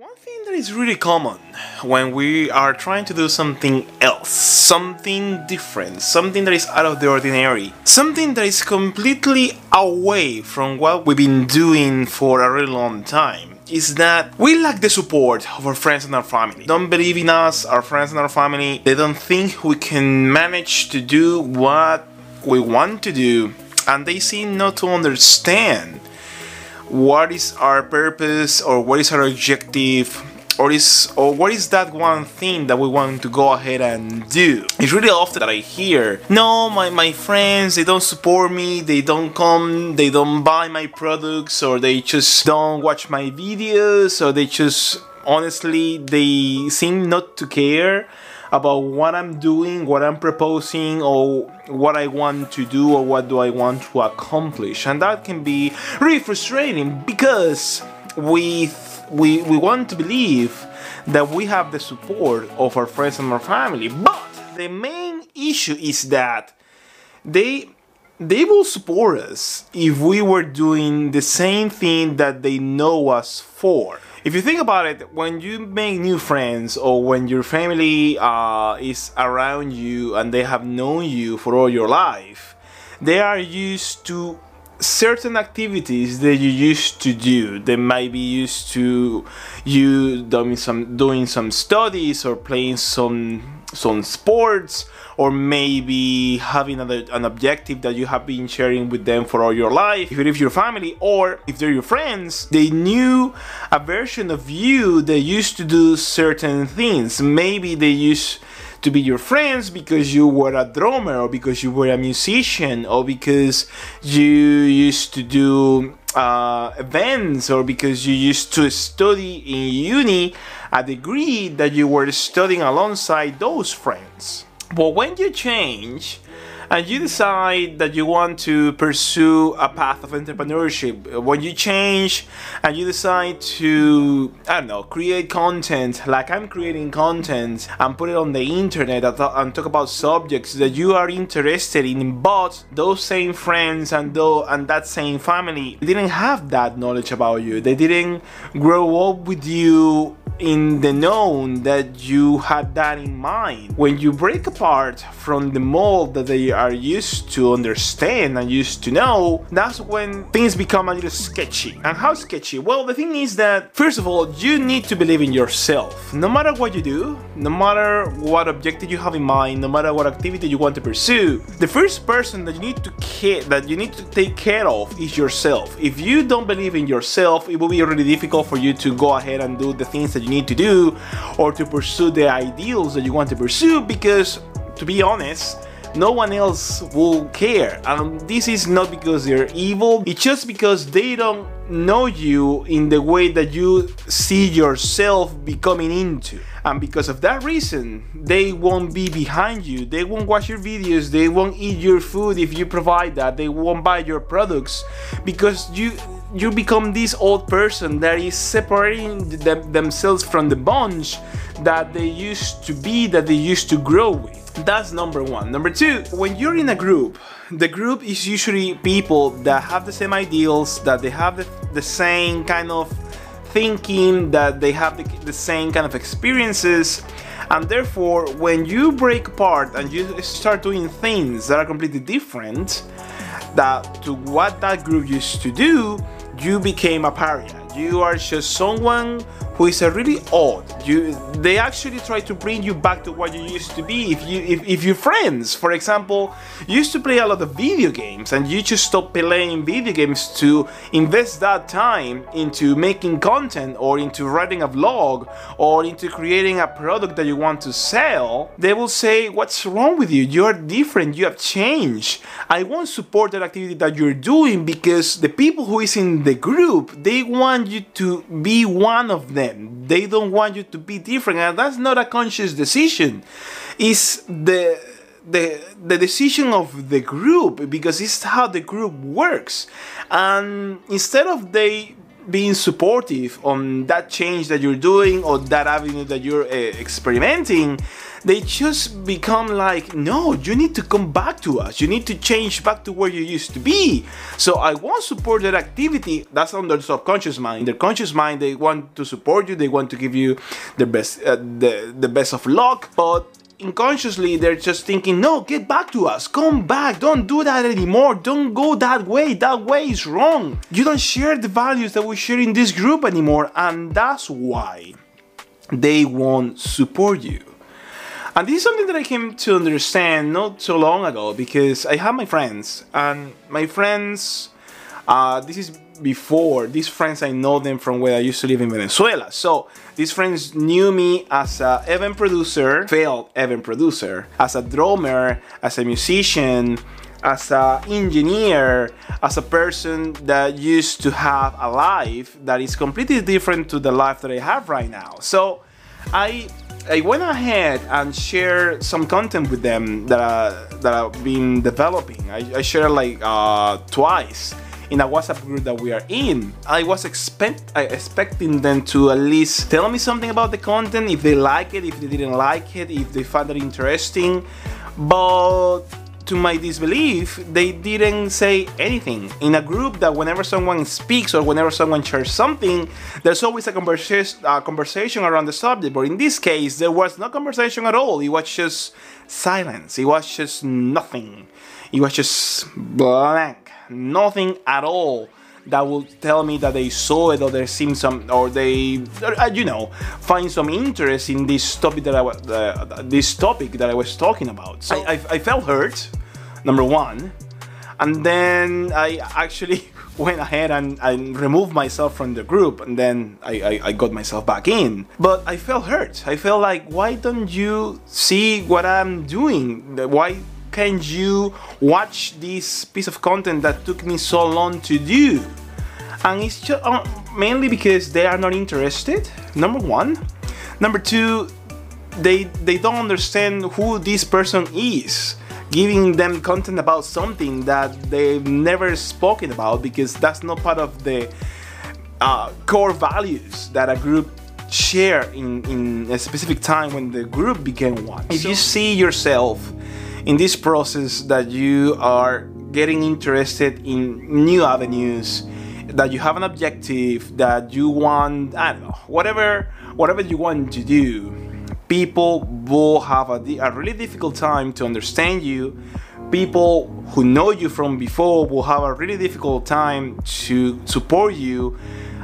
One thing that is really common when we are trying to do something else, something different, something that is out of the ordinary, something that is completely away from what we've been doing for a really long time, is that we lack the support of our friends and our family. Don't believe in us, our friends and our family. They don't think we can manage to do what we want to do, and they seem not to understand what is our purpose or what is our objective or is or what is that one thing that we want to go ahead and do? It's really often that i hear no my, my friends they don't support me they don't come they don't buy my products or they just don't watch my videos or they just honestly they seem not to care about what I'm doing, what I'm proposing, or what I want to do, or what do I want to accomplish. And that can be really frustrating because we we we want to believe that we have the support of our friends and our family. But the main issue is that they they will support us if we were doing the same thing that they know us for. If you think about it, when you make new friends or when your family uh, is around you and they have known you for all your life, they are used to certain activities that you used to do. They might be used to you doing some doing some studies or playing some some sports or maybe having an, an objective that you have been sharing with them for all your life. If it is your family or if they're your friends they knew a version of you that used to do certain things. Maybe they used to be your friends because you were a drummer or because you were a musician or because you used to do uh, events or because you used to study in uni a degree that you were studying alongside those friends. But when you change and you decide that you want to pursue a path of entrepreneurship, when you change and you decide to, I don't know, create content, like I'm creating content and put it on the internet and talk about subjects that you are interested in, but those same friends and, though, and that same family didn't have that knowledge about you. They didn't grow up with you in the known that you had that in mind. When you break apart from the mold that they are used to understand and used to know, that's when things become a little sketchy. And how sketchy? Well, the thing is that, first of all, you need to believe in yourself. No matter what you do, no matter what objective you have in mind, no matter what activity you want to pursue, the first person that you need to care that you need to take care of is yourself. If you don't believe in yourself, it will be really difficult for you to go ahead and do the things that you need to do or to pursue the ideals that you want to pursue because to be honest no one else will care. And this is not because they're evil. It's just because they don't know you in the way that you see yourself becoming into. And because of that reason they won't be behind you. They won't watch your videos. They won't eat your food if you provide that. They won't buy your products because you you become this old person that is separating them, themselves from the bunch that they used to be, that they used to grow with. That's number one. Number two, when you're in a group, the group is usually people that have the same ideals, that they have the, the same kind of thinking, that they have the, the same kind of experiences, and therefore when you break apart and you start doing things that are completely different that to what that group used to do you became a pariah. You are just someone who is a really odd. You they actually try to bring you back to what you used to be. If you if, if your friends, for example, used to play a lot of video games and you just stop playing video games to invest that time into making content or into writing a vlog or into creating a product that you want to sell, they will say, What's wrong with you? You're different, you have changed. I won't support that activity that you're doing because the people who is in the group they want you to be one of them them. They don't want you to be different, and that's not a conscious decision. It's the the the decision of the group because it's how the group works. And instead of they being supportive on that change that you're doing or that avenue that you're uh, experimenting they just become like no you need to come back to us. You need to change back to where you used to be. So i won't support that activity that's on their subconscious mind. In their conscious mind they want to support you. They want to give you the best uh, the, the best of luck. But unconsciously they're just thinking no get back to us. Come back. Don't do that anymore. Don't go that way. That way is wrong. You don't share the values that we share in this group anymore and that's why they won't support you. And this is something that I came to understand not so long ago because I have my friends, and my friends, uh, this is before these friends I know them from where I used to live in Venezuela. So these friends knew me as a event producer, failed event producer, as a drummer, as a musician, as an engineer, as a person that used to have a life that is completely different to the life that I have right now. So I I went ahead and shared some content with them that uh, that I've been developing. I, I shared like uh, twice in a WhatsApp group that we are in. I was expect I expecting them to at least tell me something about the content, if they like it, if they didn't like it, if they found it interesting. But to my disbelief, they didn't say anything. In a group that whenever someone speaks or whenever someone shares something, there's always a conversation, a conversation around the subject. But in this case, there was no conversation at all. It was just silence. It was just nothing. It was just blank. Nothing at all that will tell me that they saw it or they seen some or they uh, you know find some interest in this topic that I was uh, this topic that I was talking about. So I, I, I felt hurt number one. And then I actually went ahead and, and removed myself from the group and then I, I, I, got myself back in. But I felt hurt. I felt like, why don't you see what I'm doing? Why can't you watch this piece of content that took me so long to do? And it's just uh, mainly because they are not interested, number one. Number two, they they don't understand who this person is giving them content about something that they've never spoken about because that's not part of the uh, core values that a group share in, in a specific time when the group became one. If you see yourself in this process that you are getting interested in new avenues, that you have an objective, that you want, I don't know, whatever, whatever you want to do, people will have a, a really difficult time to understand you. People who know you from before will have a really difficult time to support you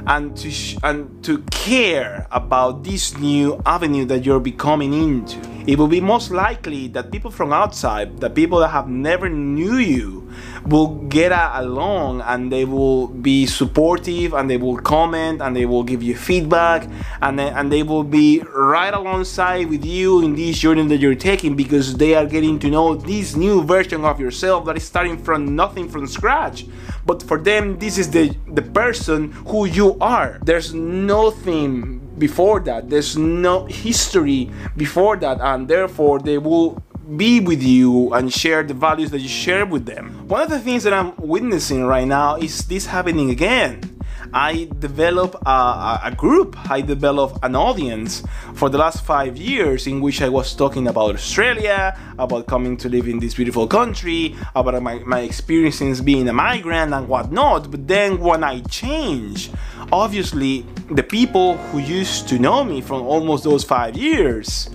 and to and to care about this new avenue that you're becoming into. It will be most likely that people from outside, the people that have never knew you, will get along and they will be supportive and they will comment and they will give you feedback and they, and they will be right alongside with you in this journey that you're taking because they are getting to know this new version of yourself that is starting from nothing from scratch. But for them this is the the person who you are. There's nothing before that. There's no history before that. And therefore they will be with you and share the values that you share with them. One of the things that i'm witnessing right now is this happening again. I develop a, a, group, I develop an audience for the last five years in which I was talking about Australia, about coming to live in this beautiful country, about my, my experiences being a migrant and whatnot. But then when I change, obviously the people who used to know me from almost those five years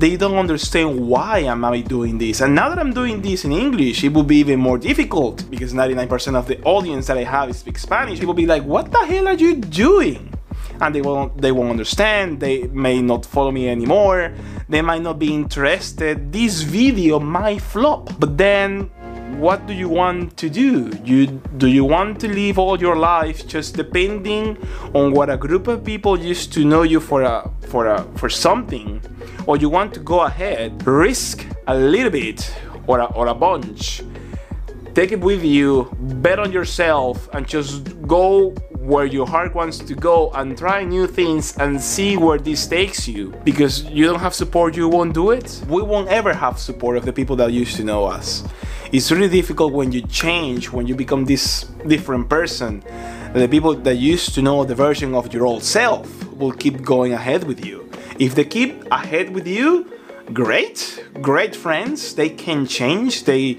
they don't understand why am I doing this. And now that I'm doing this in English, it will be even more difficult because 99% of the audience that I have speaks Spanish. It will be like, what the hell are you doing? And they won't they won't understand, they may not follow me anymore, they might not be interested. This video might flop. But then what do you want to do? You do you want to live all your life just depending on what a group of people used to know you for a for a for something, or you want to go ahead, risk a little bit or a, or a bunch, take it with you, bet on yourself, and just go where your heart wants to go and try new things and see where this takes you. Because you don't have support, you won't do it. We won't ever have support of the people that used to know us it's really difficult when you change, when you become this different person, the people that used to know the version of your old self will keep going ahead with you. If they keep ahead with you, great, great friends. They can change. They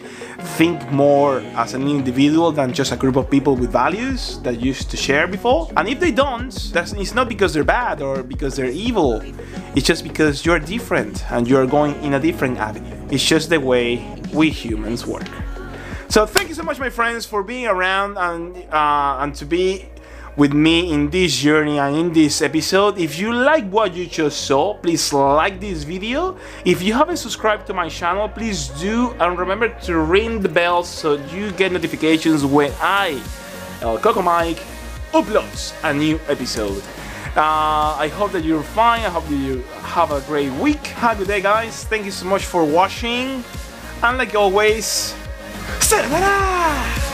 think more as an individual than just a group of people with values that used to share before. And if they don't, that's, it's not because they're bad or because they're evil. It's just because you're different and you're going in a different avenue. It's just the way we humans work. So thank you so much, my friends, for being around and uh, and to be with me in this journey and in this episode. If you like what you just saw, please like this video. If you haven't subscribed to my channel, please do and remember to ring the bell so you get notifications when I, El Coco Mike, uploads a new episode. Uh, I hope that you're fine. I hope that you have a great week. Have a good day, guys. Thank you so much for watching. And like always, sayonara!